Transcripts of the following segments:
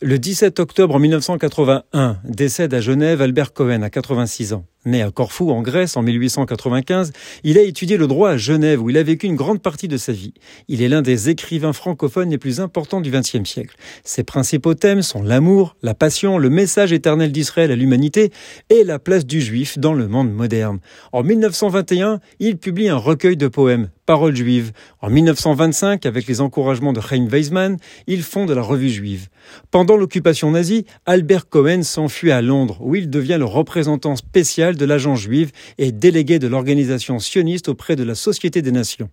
Le 17 octobre 1981, décède à Genève Albert Cohen à 86 ans. Né à Corfou, en Grèce, en 1895, il a étudié le droit à Genève, où il a vécu une grande partie de sa vie. Il est l'un des écrivains francophones les plus importants du XXe siècle. Ses principaux thèmes sont l'amour, la passion, le message éternel d'Israël à l'humanité et la place du juif dans le monde moderne. En 1921, il publie un recueil de poèmes, Paroles juives. En 1925, avec les encouragements de Chaim Weizmann, il fonde la revue juive. Pendant l'occupation nazie, Albert Cohen s'enfuit à Londres, où il devient le représentant spécial de l'agent juive et délégué de l'organisation sioniste auprès de la Société des Nations.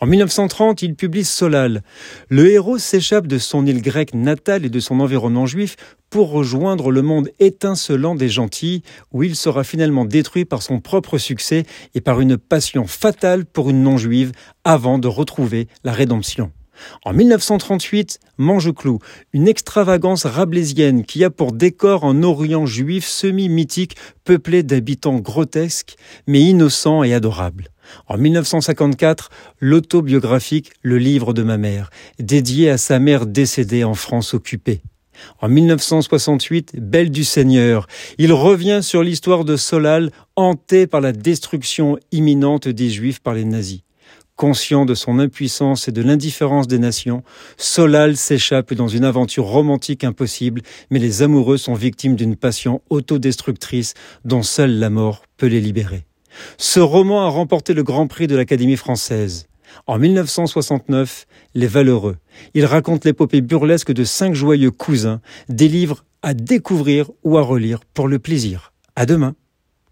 En 1930, il publie Solal. Le héros s'échappe de son île grecque natale et de son environnement juif pour rejoindre le monde étincelant des gentils, où il sera finalement détruit par son propre succès et par une passion fatale pour une non-juive avant de retrouver la rédemption. En 1938, Mangeclou, une extravagance rabelaisienne qui a pour décor un Orient juif semi-mythique peuplé d'habitants grotesques mais innocents et adorables. En 1954, l'autobiographique Le livre de ma mère, dédié à sa mère décédée en France occupée. En 1968, Belle du Seigneur, il revient sur l'histoire de Solal, hanté par la destruction imminente des Juifs par les nazis. Conscient de son impuissance et de l'indifférence des nations, Solal s'échappe dans une aventure romantique impossible, mais les amoureux sont victimes d'une passion autodestructrice dont seule la mort peut les libérer. Ce roman a remporté le Grand Prix de l'Académie française. En 1969, Les Valeureux. Il raconte l'épopée burlesque de cinq joyeux cousins, des livres à découvrir ou à relire pour le plaisir. À demain.